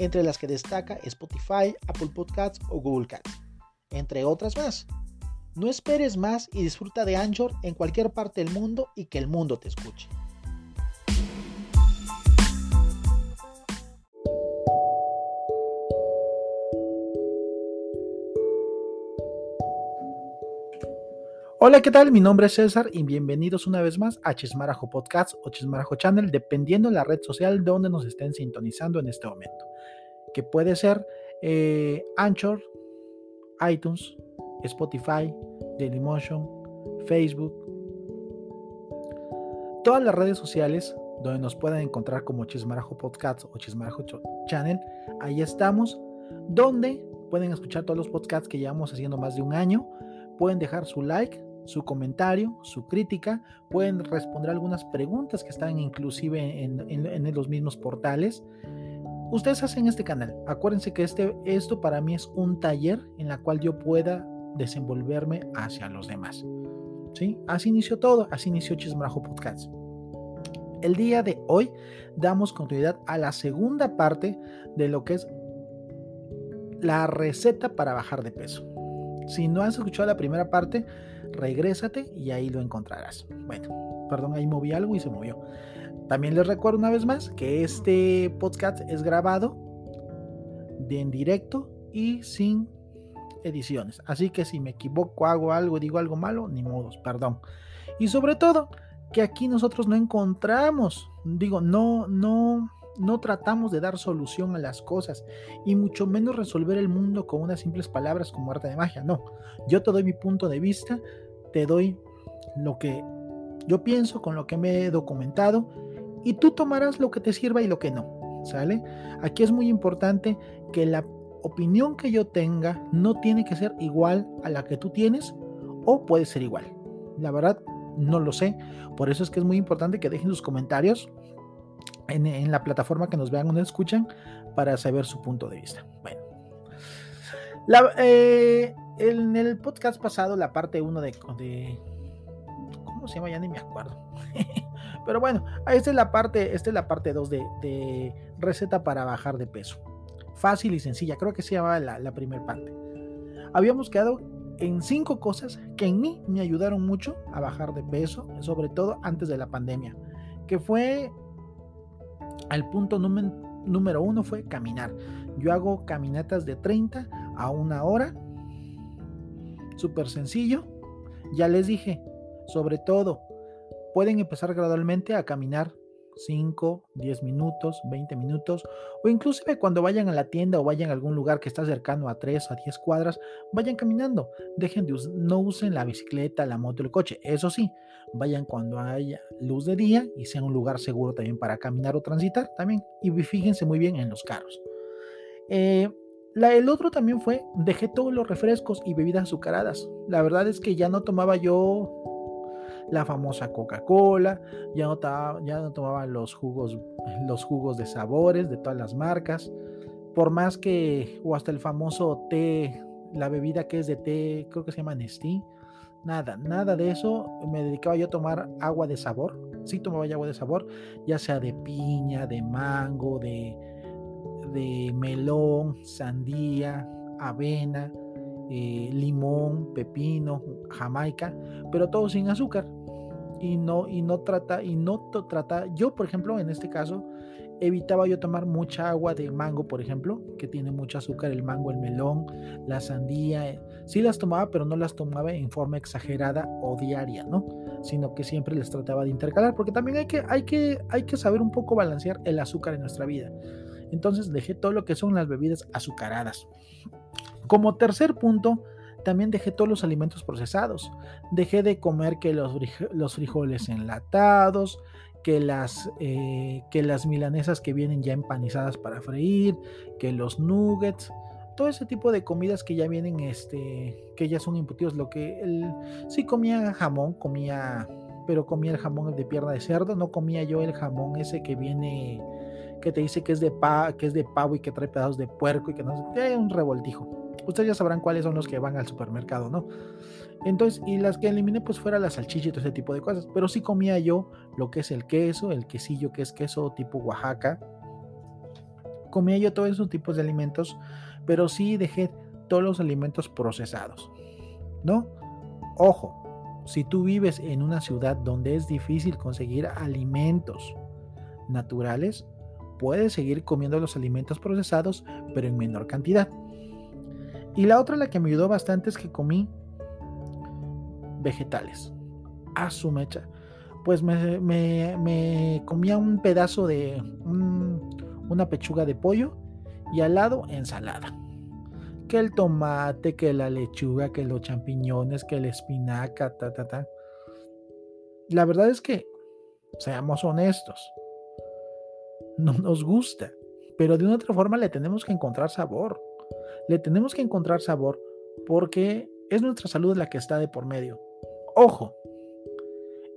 entre las que destaca Spotify, Apple Podcasts o Google Cats, entre otras más. No esperes más y disfruta de Anchor en cualquier parte del mundo y que el mundo te escuche. Hola, ¿qué tal? Mi nombre es César y bienvenidos una vez más a Chismarajo Podcast o Chismarajo Channel, dependiendo de la red social donde nos estén sintonizando en este momento que puede ser eh, Anchor, iTunes, Spotify, Dailymotion, Facebook, todas las redes sociales donde nos puedan encontrar como Chismarajo Podcast o Chismarajo Channel, ahí estamos, donde pueden escuchar todos los podcasts que llevamos haciendo más de un año, pueden dejar su like, su comentario, su crítica, pueden responder algunas preguntas que están inclusive en, los mismos portales ustedes hacen este canal. Acuérdense que este, esto para mí es un taller en la cual yo pueda desenvolverme hacia los demás. ¿Sí? Así inició todo, así inició Chismarajo Podcast. El día de hoy damos continuidad a la segunda parte de lo que es la receta para bajar de peso. Si no has escuchado la primera parte, regrésate y ahí lo encontrarás. Bueno, perdón, ahí moví algo y se movió. También les recuerdo una vez más que este podcast es grabado de en directo y sin ediciones. Así que si me equivoco, hago algo, digo algo malo, ni modos, perdón. Y sobre todo, que aquí nosotros no encontramos, digo, no, no, no tratamos de dar solución a las cosas y mucho menos resolver el mundo con unas simples palabras como arte de magia. No, yo te doy mi punto de vista, te doy lo que yo pienso con lo que me he documentado y tú tomarás lo que te sirva y lo que no. ¿Sale? Aquí es muy importante que la opinión que yo tenga no tiene que ser igual a la que tú tienes o puede ser igual. La verdad, no lo sé. Por eso es que es muy importante que dejen sus comentarios en, la plataforma que nos vean o nos escuchan para saber su punto de vista. Bueno. Eh, en el podcast pasado, la parte 1 de, de... ¿Cómo se llama? Ya ni me acuerdo. Pero bueno, esta es la parte, esta es la parte 2 de, receta para bajar de peso. Fácil y sencilla, creo que se llamaba la, la primera parte. Habíamos quedado en cinco cosas que en mí me ayudaron mucho a bajar de peso, sobre todo antes de la pandemia, que fue al punto número, número uno fue caminar. Yo hago caminatas de 30 a una hora, súper sencillo. Ya les dije, sobre todo pueden empezar gradualmente a caminar 5, 10 minutos, 20 minutos, o inclusive cuando vayan a la tienda o vayan a algún lugar que está cercano a 3 a 10 cuadras, vayan caminando. Dejen de no usen la bicicleta, la moto, el coche. Eso sí, vayan cuando haya luz de día y sea un lugar seguro también para caminar o transitar también. Y fíjense muy bien en los carros. Eh, el otro también fue, dejé todos los refrescos y bebidas azucaradas. La verdad es que ya no tomaba yo la famosa Coca-Cola, ya no, ya no tomaban los jugos, los jugos de sabores de todas las marcas, por más que, o hasta el famoso té, la bebida que es de té, creo que se llama Nestí, nada, nada de eso, me dedicaba yo a tomar agua de sabor, sí tomaba agua de sabor, ya sea de piña, de mango, de, de melón, sandía, avena, eh, limón, pepino, jamaica, pero todo sin azúcar y no, y no trata, y no trata, yo por ejemplo en este caso evitaba yo tomar mucha agua de mango, por ejemplo, que tiene mucho azúcar, el mango, el melón, la sandía, eh, sí las tomaba, pero no las tomaba en forma exagerada o diaria, ¿no? Sino que siempre les trataba de intercalar, porque también hay que, hay que, hay que saber un poco balancear el azúcar en nuestra vida. Entonces dejé todo lo que son las bebidas azucaradas. Como tercer punto, también dejé todos los alimentos procesados. Dejé de comer que los, los frijoles enlatados, que las, eh, que las milanesas que vienen ya empanizadas para freír, que los nuggets. todo ese tipo de comidas que ya vienen, este, que ya son imputidos, lo que él sí comía jamón, comía, pero comía el jamón de pierna de cerdo, no comía yo el jamón ese que viene, que te dice que es de pa, que es de pavo y que trae pedazos de puerco y que no sé, un revoltijo. Ustedes ya sabrán cuáles son los que van al supermercado, ¿no? Entonces, y las que eliminé, pues fuera la salchicha y todo ese tipo de cosas. Pero sí comía yo lo que es el queso, el quesillo que es queso tipo Oaxaca. Comía yo todos esos tipos de alimentos, pero sí dejé todos los alimentos procesados, ¿no? Ojo, si tú vives en una ciudad donde es difícil conseguir alimentos naturales, puedes seguir comiendo los alimentos procesados, pero en menor cantidad. Y la otra, la que me ayudó bastante, es que comí vegetales. A su mecha. Pues me, comía un pedazo de una pechuga de pollo y al lado ensalada. Que el tomate, que la lechuga, que los champiñones, que la espinaca, ta, ta, ta. La verdad es que, seamos honestos, no nos gusta, pero de una otra forma le tenemos que encontrar sabor. Le tenemos que encontrar sabor porque es nuestra salud la que está de por medio. Ojo,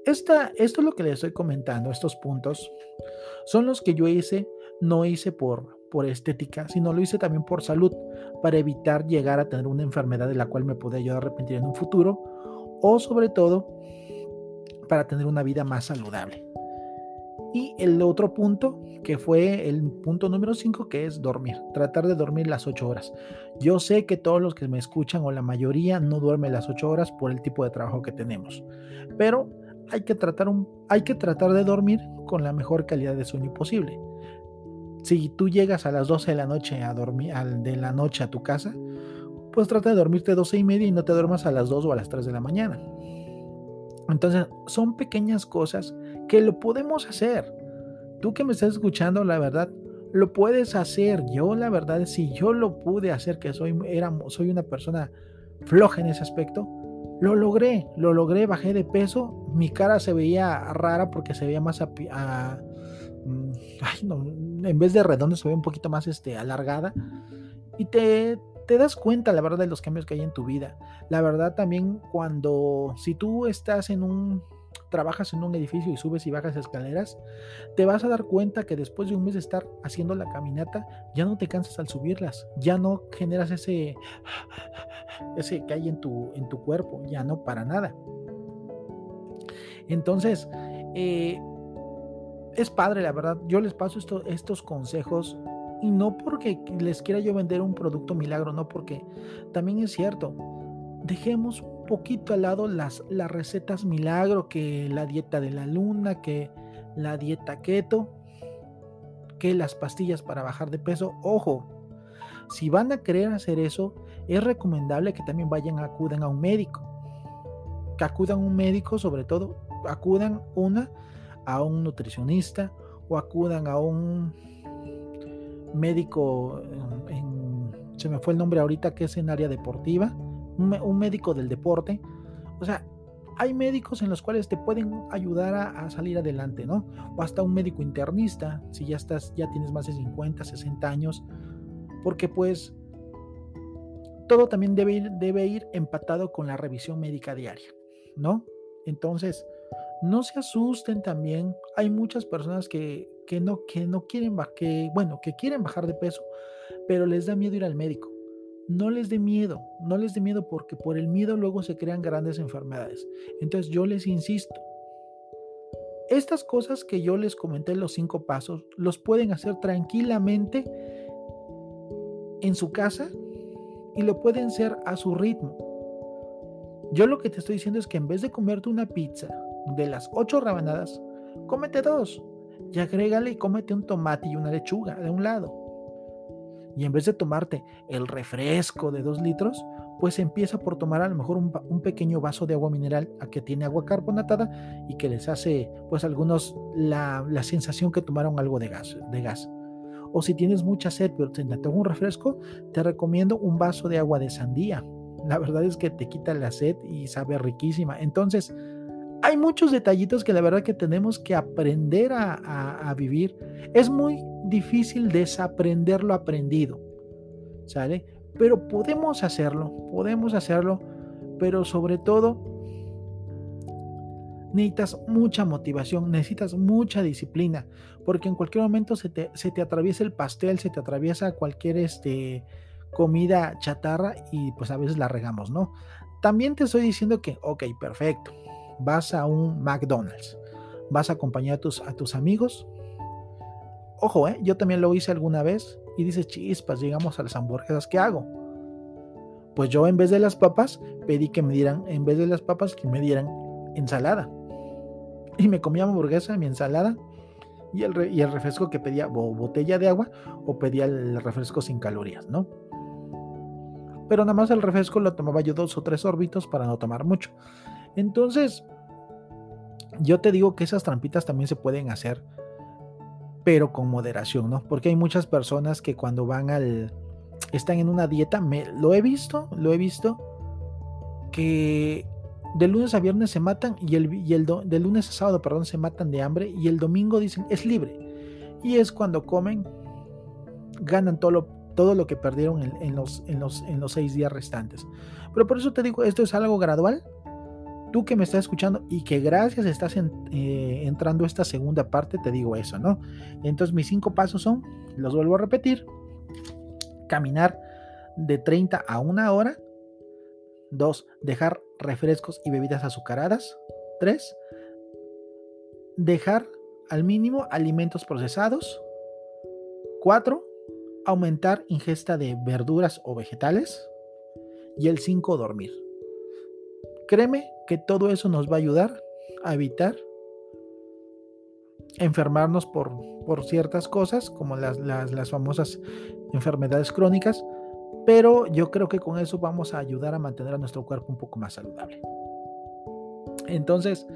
esta, esto es lo que les estoy comentando, estos puntos, son los que yo hice, no hice por, por estética, sino lo hice también por salud, para evitar llegar a tener una enfermedad de la cual me pueda yo arrepentir en un futuro, o sobre todo para tener una vida más saludable. Y el otro punto, que fue el punto número 5, que es dormir, tratar de dormir las 8 horas. Yo sé que todos los que me escuchan o la mayoría no duermen las 8 horas por el tipo de trabajo que tenemos, pero hay que tratar, hay que tratar de dormir con la mejor calidad de sueño posible. Si tú llegas a las 12 de la noche a dormir, de la noche a tu casa, pues trata de dormirte 12 y media y no te duermas a las 2 o a las 3 de la mañana. Entonces, son pequeñas cosas que lo podemos hacer. Tú que me estás escuchando, la verdad, lo puedes hacer. Yo, la verdad, si yo lo pude hacer, que soy, era, soy una persona floja en ese aspecto, lo logré, lo logré, bajé de peso, mi cara se veía rara porque se veía más a, mm, ay, no, en vez de redondo se veía un poquito más este, alargada y te, te das cuenta, la verdad, de los cambios que hay en tu vida. La verdad también cuando, si tú estás en un, trabajas en un edificio y subes y bajas escaleras, te vas a dar cuenta que después de un mes de estar haciendo la caminata, ya no te cansas al subirlas, ya no generas ese, ese que hay en tu, en tu cuerpo, ya no para nada. Entonces, eh, es padre, la verdad. Yo les paso estos consejos y no porque les quiera yo vender un producto milagro, no porque también es cierto. Dejemos poquito al lado las, las recetas milagro, que la dieta de la luna, que la dieta keto, que las pastillas para bajar de peso. Ojo, si van a querer hacer eso, es recomendable que también vayan, acudan a un médico. Que acudan a un médico, sobre todo, acudan una a un nutricionista o acudan a un médico, se me fue el nombre ahorita, que es en área deportiva, un, médico del deporte. O sea, hay médicos en los cuales te pueden ayudar a, salir adelante, ¿no? O hasta un médico internista, si ya estás, ya tienes más de 50, 60 años, porque pues todo también debe ir, debe ir empatado con la revisión médica diaria, ¿no? Entonces, no se asusten también. Hay muchas personas que, que no, que no quieren, que, bueno, que quieren bajar de peso, pero les da miedo ir al médico. No les dé miedo, no les dé miedo porque por el miedo luego se crean grandes enfermedades. Entonces yo les insisto, estas cosas que yo les comenté, los cinco pasos, los pueden hacer tranquilamente en su casa y lo pueden hacer a su ritmo. Yo lo que te estoy diciendo es que en vez de comerte una pizza de las ocho rabanadas, cómete dos y agrégale y cómete un tomate y una lechuga de un lado. Y en vez de tomarte el refresco de dos litros, pues empieza por tomar a lo mejor un, pequeño vaso de agua mineral a que tiene agua carbonatada y que les hace pues algunos la, sensación que tomaron algo de gas, de gas. O si tienes mucha sed pero te tengo un refresco, te recomiendo un vaso de agua de sandía. La verdad es que te quita la sed y sabe riquísima. Entonces, hay muchos detallitos que la verdad que tenemos que aprender a, vivir. Es muy difícil desaprender lo aprendido, ¿sale? Pero podemos hacerlo, podemos hacerlo, pero sobre todo necesitas mucha motivación, necesitas mucha disciplina, porque en cualquier momento se te, se te atraviesa el pastel, se te atraviesa cualquier este, comida chatarra y pues a veces la regamos, ¿no? También te estoy diciendo que, ok, perfecto, vas a un McDonald's, vas a acompañar a tus, a tus amigos. Ojo, ¿eh? yo también lo hice alguna vez y dices, chispas, llegamos a las hamburguesas, ¿qué hago? Pues yo en vez de las papas pedí que me dieran, en vez de las papas, que me dieran ensalada. Y me comía hamburguesa, mi ensalada y el, y el refresco que pedía, o botella de agua, o pedía el refresco sin calorías, ¿no? Pero nada más el refresco lo tomaba yo dos o tres órbitos para no tomar mucho. Entonces, yo te digo que esas trampitas también se pueden hacer, pero con moderación, ¿no? Porque hay muchas personas que cuando van al... están en una dieta, me, lo he visto, lo he visto, que de lunes a viernes se matan y el, y el de lunes a sábado, perdón, se matan de hambre y el domingo dicen es libre. Y es cuando comen, ganan todo lo, todo lo que perdieron en, los, en, los, en los seis días restantes. Pero por eso te digo, esto es algo gradual. Tú que me estás escuchando y que gracias estás eh, entrando a esta segunda parte, te digo eso, ¿no? Entonces mis cinco pasos son, los vuelvo a repetir, caminar de 30 a una hora. Dos, dejar refrescos y bebidas azucaradas. Tres, dejar al mínimo alimentos procesados. Cuatro, aumentar ingesta de verduras o vegetales. Y el 5, dormir. Créeme que todo eso nos va a ayudar a evitar enfermarnos por, por ciertas cosas, como las, las, famosas enfermedades crónicas, pero yo creo que con eso vamos a ayudar a mantener a nuestro cuerpo un poco más saludable. Entonces,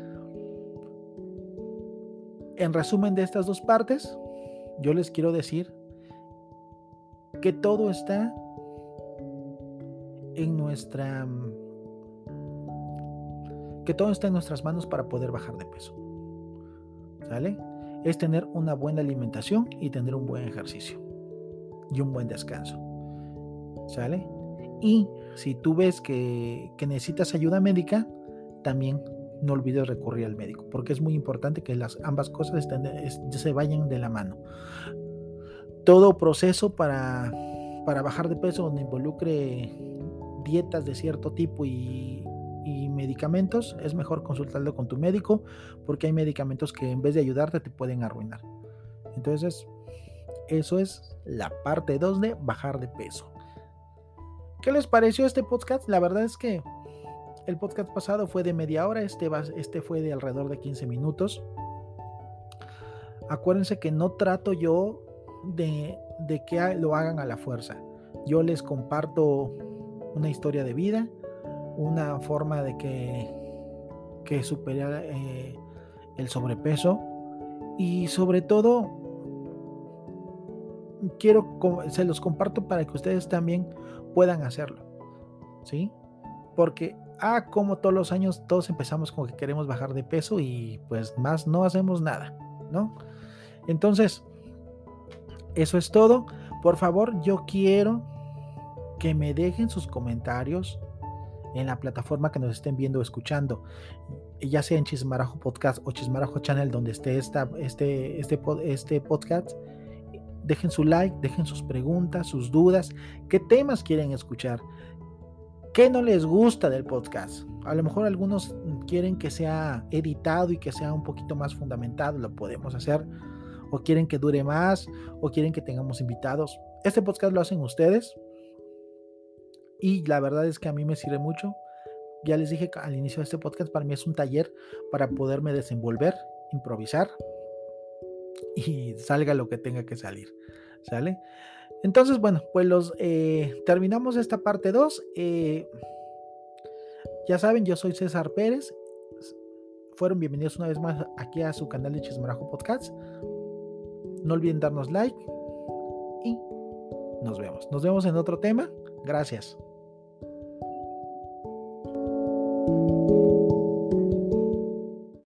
en resumen de estas dos partes, yo les quiero decir que todo está en nuestra que todo está en nuestras manos para poder bajar de peso. ¿Sale? Es tener una buena alimentación y tener un buen ejercicio y un buen descanso. ¿Sale? Y si tú ves que, necesitas ayuda médica, también no olvides recurrir al médico, porque es muy importante que las ambas cosas se vayan de la mano todo proceso para, para bajar de peso donde involucre dietas de cierto tipo y, medicamentos, es mejor consultarlo con tu médico porque hay medicamentos que en vez de ayudarte te pueden arruinar. Entonces, eso es la parte 2 de bajar de peso. ¿Qué les pareció este podcast? La verdad es que el podcast pasado fue de media hora, este, este fue de alrededor de 15 minutos. Acuérdense que no trato yo de, que lo hagan a la fuerza. Yo les comparto una historia de vida, una forma de que, que superar eh, el sobrepeso y sobre todo quiero se los comparto para que ustedes también puedan hacerlo. ¿Sí? Porque ah, como todos los años todos empezamos con que queremos bajar de peso y pues más no hacemos nada, ¿no? Entonces, eso es todo. Por favor, yo quiero que me dejen sus comentarios en la plataforma que nos estén viendo o escuchando, ya sea en Chismarajo Podcast o Chismarajo Channel, donde esté esta, este, este, este podcast. Dejen su like, dejen sus preguntas, sus dudas, qué temas quieren escuchar, qué no les gusta del podcast. A lo mejor algunos quieren que sea editado y que sea un poquito más fundamentado, lo podemos hacer o quieren que dure más, o quieren que tengamos invitados. Este podcast lo hacen ustedes y la verdad es que a mí me sirve mucho. Ya les dije al inicio de este podcast, para mí es un taller para poderme desenvolver, improvisar y salga lo que tenga que salir. ¿Sale? Entonces, bueno, pues los eh, terminamos esta parte 2. Eh, ya saben, yo soy César Pérez. Fueron bienvenidos una vez más aquí a su canal de Chismarajo Podcast. No olviden darnos like y nos vemos. Nos vemos en otro tema. Gracias.